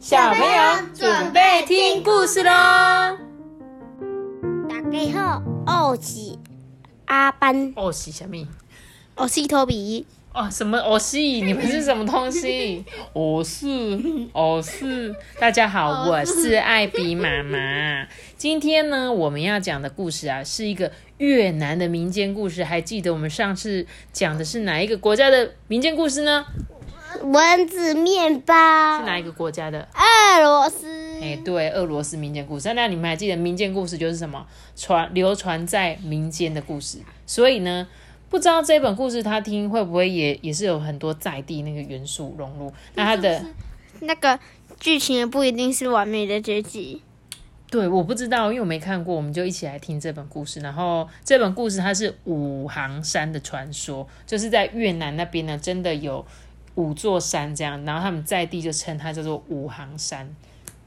小朋友准备听故事喽！大家好，我是阿班，我，是什么？我是托比。哦，什么？哦是？你们是什么东西？我是，我是。大家好，我是艾比妈妈。今天呢，我们要讲的故事啊，是一个越南的民间故事。还记得我们上次讲的是哪一个国家的民间故事呢？蚊子面包是哪一个国家的？俄罗斯。哎，对，俄罗斯民间故事。那你们还记得民间故事就是什么？传流传在民间的故事。所以呢？不知道这本故事他听会不会也也是有很多在地那个元素融入？那他的那个剧情也不一定是完美的结局。对，我不知道，因为我没看过，我们就一起来听这本故事。然后这本故事它是五行山的传说，就是在越南那边呢，真的有五座山这样，然后他们在地就称它叫做五行山。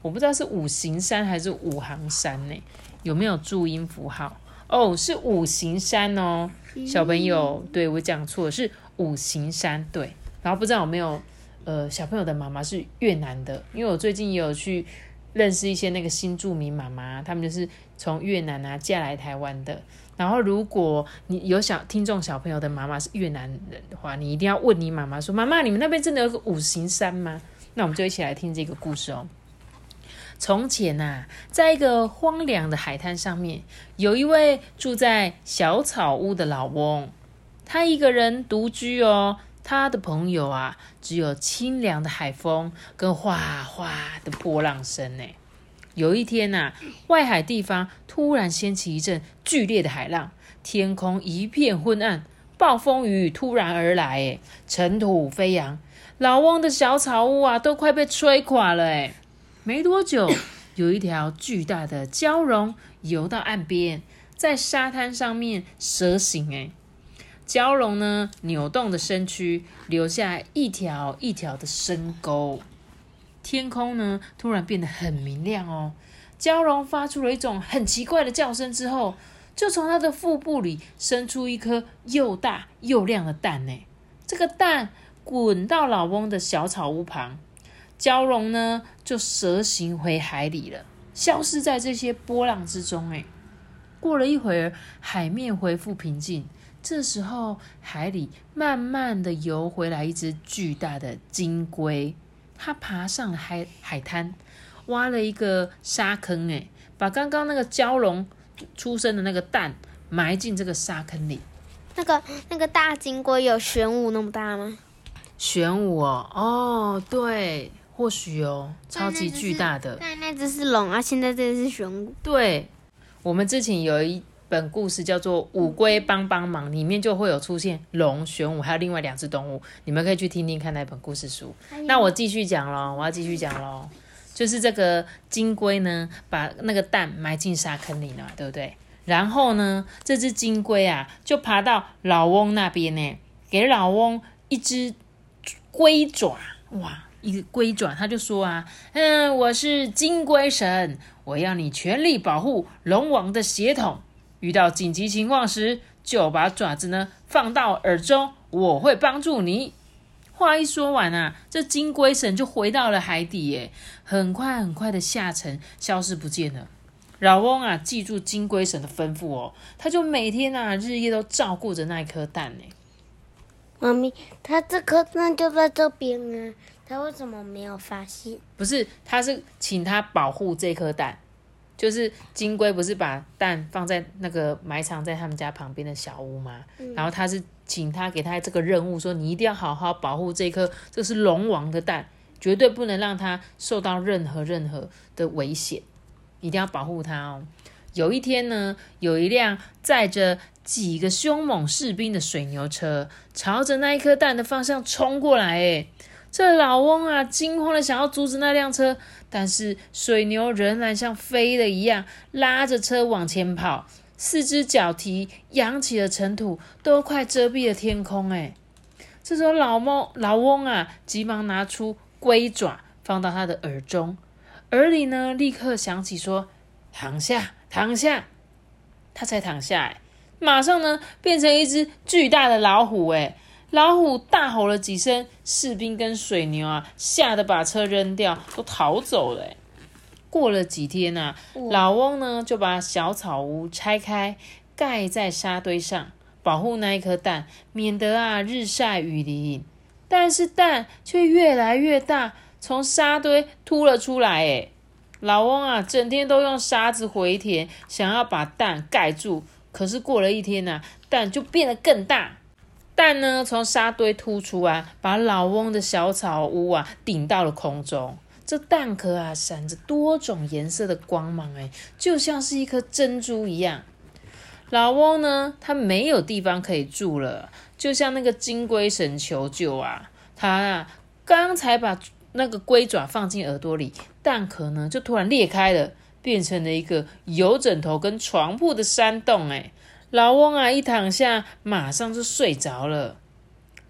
我不知道是五行山还是五行山呢？有没有注音符号？哦，是五行山哦。小朋友，对我讲错是五行山，对。然后不知道有没有呃小朋友的妈妈是越南的，因为我最近也有去认识一些那个新住民妈妈，他们就是从越南啊嫁来台湾的。然后如果你有小听众小朋友的妈妈是越南人的话，你一定要问你妈妈说：“妈妈，你们那边真的有个五行山吗？”那我们就一起来听这个故事哦。从前呐，在一个荒凉的海滩上面，有一位住在小草屋的老翁。他一个人独居哦。他的朋友啊，只有清凉的海风跟哗哗的波浪声呢。有一天呐，外海地方突然掀起一阵剧烈的海浪，天空一片昏暗，暴风雨突然而来，哎，尘土飞扬，老翁的小草屋啊，都快被吹垮了，哎。没多久，有一条巨大的蛟龙游到岸边，在沙滩上面蛇行。哎，蛟龙呢，扭动的身躯留下一条一条的深沟。天空呢，突然变得很明亮哦。蛟龙发出了一种很奇怪的叫声之后，就从它的腹部里生出一颗又大又亮的蛋。呢，这个蛋滚到老翁的小草屋旁。蛟龙呢，就蛇行回海里了，消失在这些波浪之中。哎，过了一会儿，海面恢复平静。这时候，海里慢慢的游回来一只巨大的金龟，它爬上了海海滩，挖了一个沙坑，哎，把刚刚那个蛟龙出生的那个蛋埋进这个沙坑里。那个那个大金龟有玄武那么大吗？玄武哦，哦，对。或许哦，超级巨大的。但那只是龙啊，现在这是玄武。对，我们之前有一本故事叫做《五龟帮帮忙》，里面就会有出现龙、玄武，还有另外两只动物，你们可以去听听看那本故事书。那我继续讲喽，我要继续讲喽。就是这个金龟呢，把那个蛋埋进沙坑里了，对不对？然后呢，这只金龟啊，就爬到老翁那边呢，给老翁一只龟爪，哇！一个龟爪，他就说啊，嗯，我是金龟神，我要你全力保护龙王的血统，遇到紧急情况时，就把爪子呢放到耳中，我会帮助你。话一说完啊，这金龟神就回到了海底，耶，很快很快的下沉，消失不见了。老翁啊，记住金龟神的吩咐哦，他就每天啊日夜都照顾着那一颗蛋呢。妈咪，他这颗蛋就在这边啊。他为什么没有发现？不是，他是请他保护这颗蛋，就是金龟不是把蛋放在那个埋藏在他们家旁边的小屋吗？然后他是请他给他这个任务，说你一定要好好保护这颗，这是龙王的蛋，绝对不能让它受到任何任何的危险，一定要保护它哦。有一天呢，有一辆载着几个凶猛士兵的水牛车，朝着那一颗蛋的方向冲过来，哎。这老翁啊，惊慌的想要阻止那辆车，但是水牛仍然像飞的一样拉着车往前跑，四只脚蹄扬起了尘土，都快遮蔽了天空。哎，这时候老猫老翁啊，急忙拿出龟爪放到他的耳中，耳里呢立刻响起说：“躺下，躺下。”他才躺下，哎，马上呢变成一只巨大的老虎，哎。老虎大吼了几声，士兵跟水牛啊，吓得把车扔掉，都逃走了。过了几天啊，老翁呢就把小草屋拆开，盖在沙堆上，保护那一颗蛋，免得啊日晒雨淋。但是蛋却越来越大，从沙堆凸了出来。哎，老翁啊，整天都用沙子回填，想要把蛋盖住。可是过了一天呢，蛋就变得更大。蛋呢从沙堆突出啊，把老翁的小草屋啊顶到了空中。这蛋壳啊，闪着多种颜色的光芒，哎，就像是一颗珍珠一样。老翁呢，他没有地方可以住了，就像那个金龟神求救啊。他啊，刚才把那个龟爪放进耳朵里，蛋壳呢就突然裂开了，变成了一个有枕头跟床铺的山洞。哎，老翁啊，一躺下，马上就睡着了。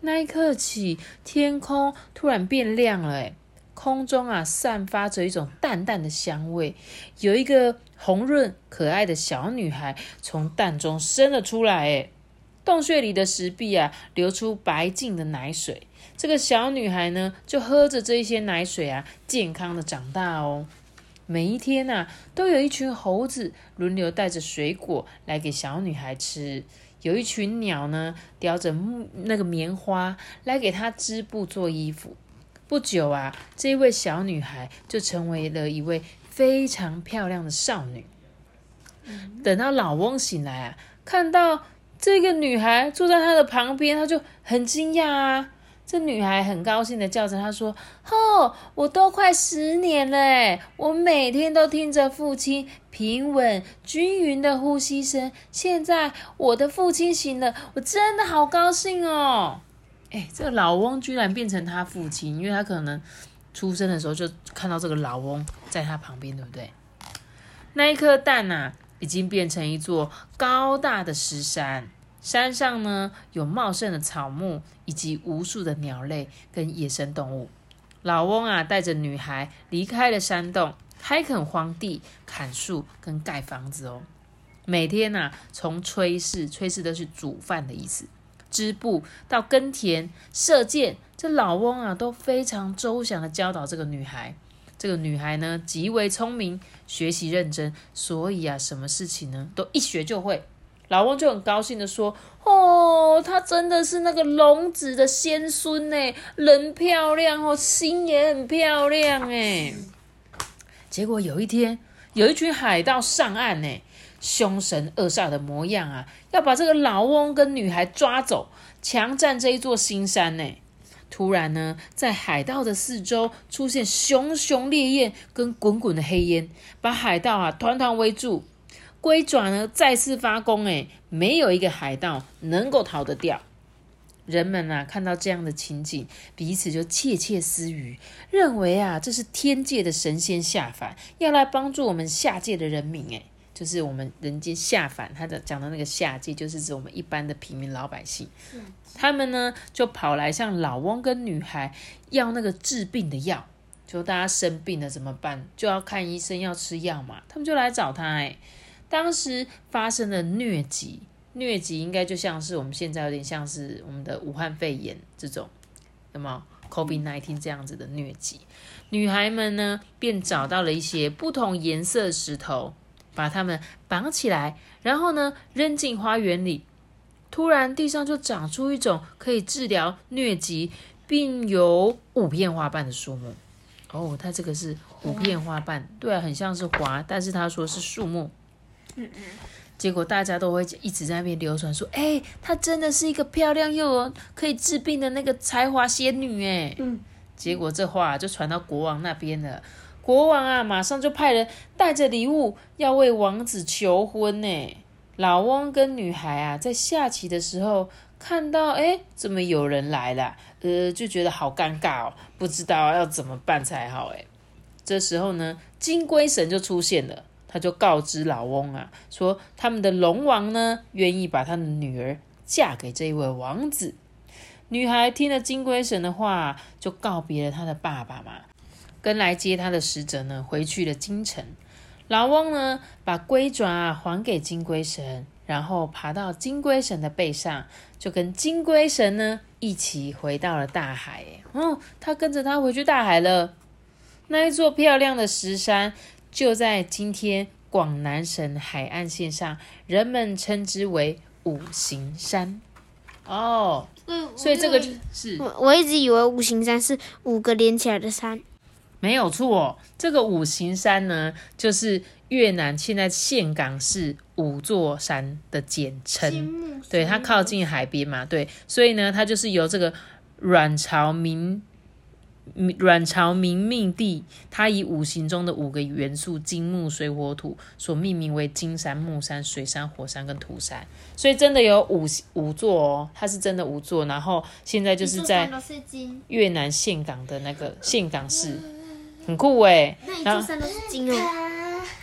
那一刻起，天空突然变亮了，哎。空中啊，散发着一种淡淡的香味。有一个红润可爱的小女孩从蛋中生了出来。哎，洞穴里的石壁啊，流出白净的奶水。这个小女孩呢，就喝着这些奶水啊，健康的长大哦。每一天呐，都有一群猴子轮流带着水果来给小女孩吃。有一群鸟呢，叼着木那个棉花来给她织布做衣服。不久啊，这位小女孩就成为了一位非常漂亮的少女。等到老翁醒来啊，看到这个女孩坐在他的旁边，他就很惊讶啊。这女孩很高兴的叫着他说：“哦，我都快十年了，我每天都听着父亲平稳均匀的呼吸声。现在我的父亲醒了，我真的好高兴哦。”哎，这个老翁居然变成他父亲，因为他可能出生的时候就看到这个老翁在他旁边，对不对？那一颗蛋呐，已经变成一座高大的石山，山上呢有茂盛的草木，以及无数的鸟类跟野生动物。老翁啊，带着女孩离开了山洞，开垦荒地、砍树跟盖房子哦。每天呐，从炊事，炊事都是煮饭的意思。织布到耕田、射箭，这老翁啊都非常周详的教导这个女孩。这个女孩呢极为聪明，学习认真，所以啊什么事情呢都一学就会。老翁就很高兴的说：“哦，他真的是那个龙子的先孙呢，人漂亮哦，心也很漂亮哎。”结果有一天，有一群海盗上岸呢。凶神恶煞的模样啊，要把这个老翁跟女孩抓走，强占这一座新山呢。突然呢，在海盗的四周出现熊熊烈焰跟滚滚的黑烟，把海盗啊团团围住。龟爪呢再次发功，哎，没有一个海盗能够逃得掉。人们啊看到这样的情景，彼此就窃窃私语，认为啊这是天界的神仙下凡，要来帮助我们下界的人民，哎。就是我们人间下凡，他的讲的那个下界，就是指我们一般的平民老百姓。他们呢就跑来向老翁跟女孩要那个治病的药，就大家生病了怎么办？就要看医生，要吃药嘛。他们就来找他。哎，当时发生了疟疾，疟疾应该就像是我们现在有点像是我们的武汉肺炎这种，那么 COVID nineteen 这样子的疟疾。女孩们呢便找到了一些不同颜色的石头。把它们绑起来，然后呢扔进花园里。突然，地上就长出一种可以治疗疟疾，并有五片花瓣的树木。哦，它这个是五片花瓣，对，很像是花，但是他说是树木。嗯嗯。结果大家都会一直在那边流传说：“哎，她真的是一个漂亮又有可以治病的那个才华仙女。”哎，嗯。结果这话就传到国王那边了。国王啊，马上就派人带着礼物要为王子求婚呢。老翁跟女孩啊，在下棋的时候看到，哎，怎么有人来了？呃，就觉得好尴尬哦，不知道要怎么办才好。哎，这时候呢，金龟神就出现了，他就告知老翁啊，说他们的龙王呢，愿意把他的女儿嫁给这一位王子。女孩听了金龟神的话，就告别了他的爸爸嘛。跟来接他的使者呢，回去了京城。老翁呢，把龟爪还给金龟神，然后爬到金龟神的背上，就跟金龟神呢一起回到了大海。哦，他跟着他回去大海了。那一座漂亮的石山就在今天广南省海岸线上，人们称之为五行山。哦，所以这个是我我一直以为五行山是五个连起来的山。没有错，这个五行山呢，就是越南现在岘港市五座山的简称。对，它靠近海边嘛，对，所以呢，它就是由这个阮朝明阮朝明命地，它以五行中的五个元素金木水火土所命名为金山、木山、水山、火山跟土山，所以真的有五五座哦，它是真的五座。然后现在就是在越南岘港的那个岘港市。很酷哎，那一座山都是金哦。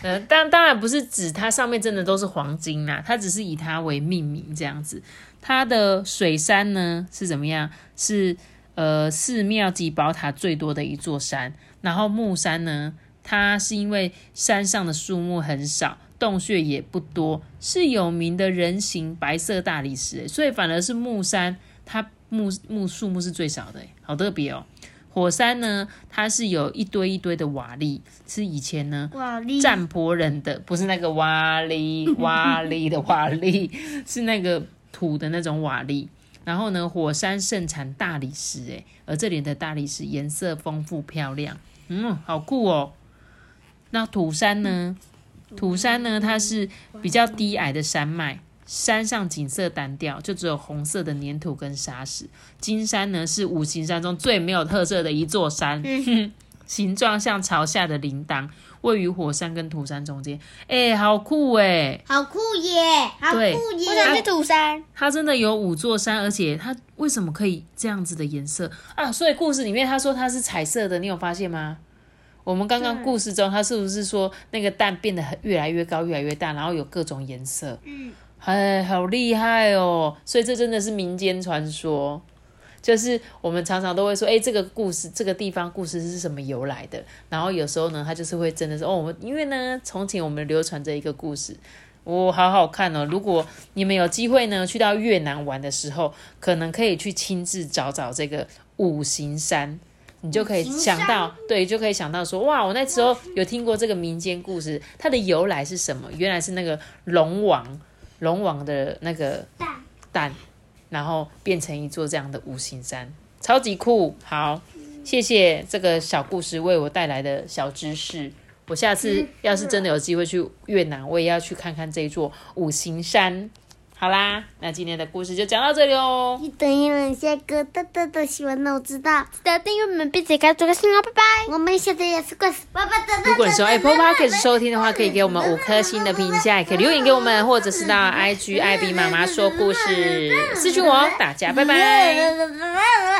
嗯，当当然不是指它上面真的都是黄金啦，它只是以它为命名这样子。它的水山呢是怎么样？是呃寺庙及宝塔最多的一座山。然后木山呢，它是因为山上的树木很少，洞穴也不多，是有名的人形白色大理石，所以反而是木山，它木木树木是最少的，好特别哦。火山呢，它是有一堆一堆的瓦砾，是以前呢占婆人的，不是那个瓦砾瓦砾的瓦砾，是那个土的那种瓦砾。然后呢，火山盛产大理石，诶，而这里的大理石颜色丰富漂亮，嗯，好酷哦。那土山呢？土山呢，它是比较低矮的山脉。山上景色单调，就只有红色的粘土跟沙石。金山呢是五行山中最没有特色的一座山，形状像朝下的铃铛，位于火山跟土山中间。哎，好酷哎！好酷耶！好酷耶！我想去土山。它真的有五座山，而且它为什么可以这样子的颜色啊？所以故事里面他说它是彩色的，你有发现吗？我们刚刚故事中，他是不是说那个蛋变得越来越高，越来越大，然后有各种颜色？嗯。哎，好厉害哦！所以这真的是民间传说，就是我们常常都会说，哎，这个故事，这个地方故事是什么由来的？然后有时候呢，他就是会真的是哦，我们因为呢，从前我们流传着一个故事，哦，好好看哦！如果你们有机会呢，去到越南玩的时候，可能可以去亲自找找这个五行山，你就可以想到，对，就可以想到说，哇，我那时候有听过这个民间故事，它的由来是什么？原来是那个龙王。龙王的那个蛋，然后变成一座这样的五行山，超级酷。好，谢谢这个小故事为我带来的小知识。我下次要是真的有机会去越南，我也要去看看这座五行山。好啦，那今天的故事就讲到这里哦。记得点下个豆豆的喜欢的我知道，记得订阅我们并且开做个信哦，拜拜。我们下次也是怪死爸爸的。如果你是用 Apple Podcast 收听的话，可以给我们五颗星的评价，也可以留言给我们，或者是到 IG 艾比妈妈说故事私讯我。大家拜拜。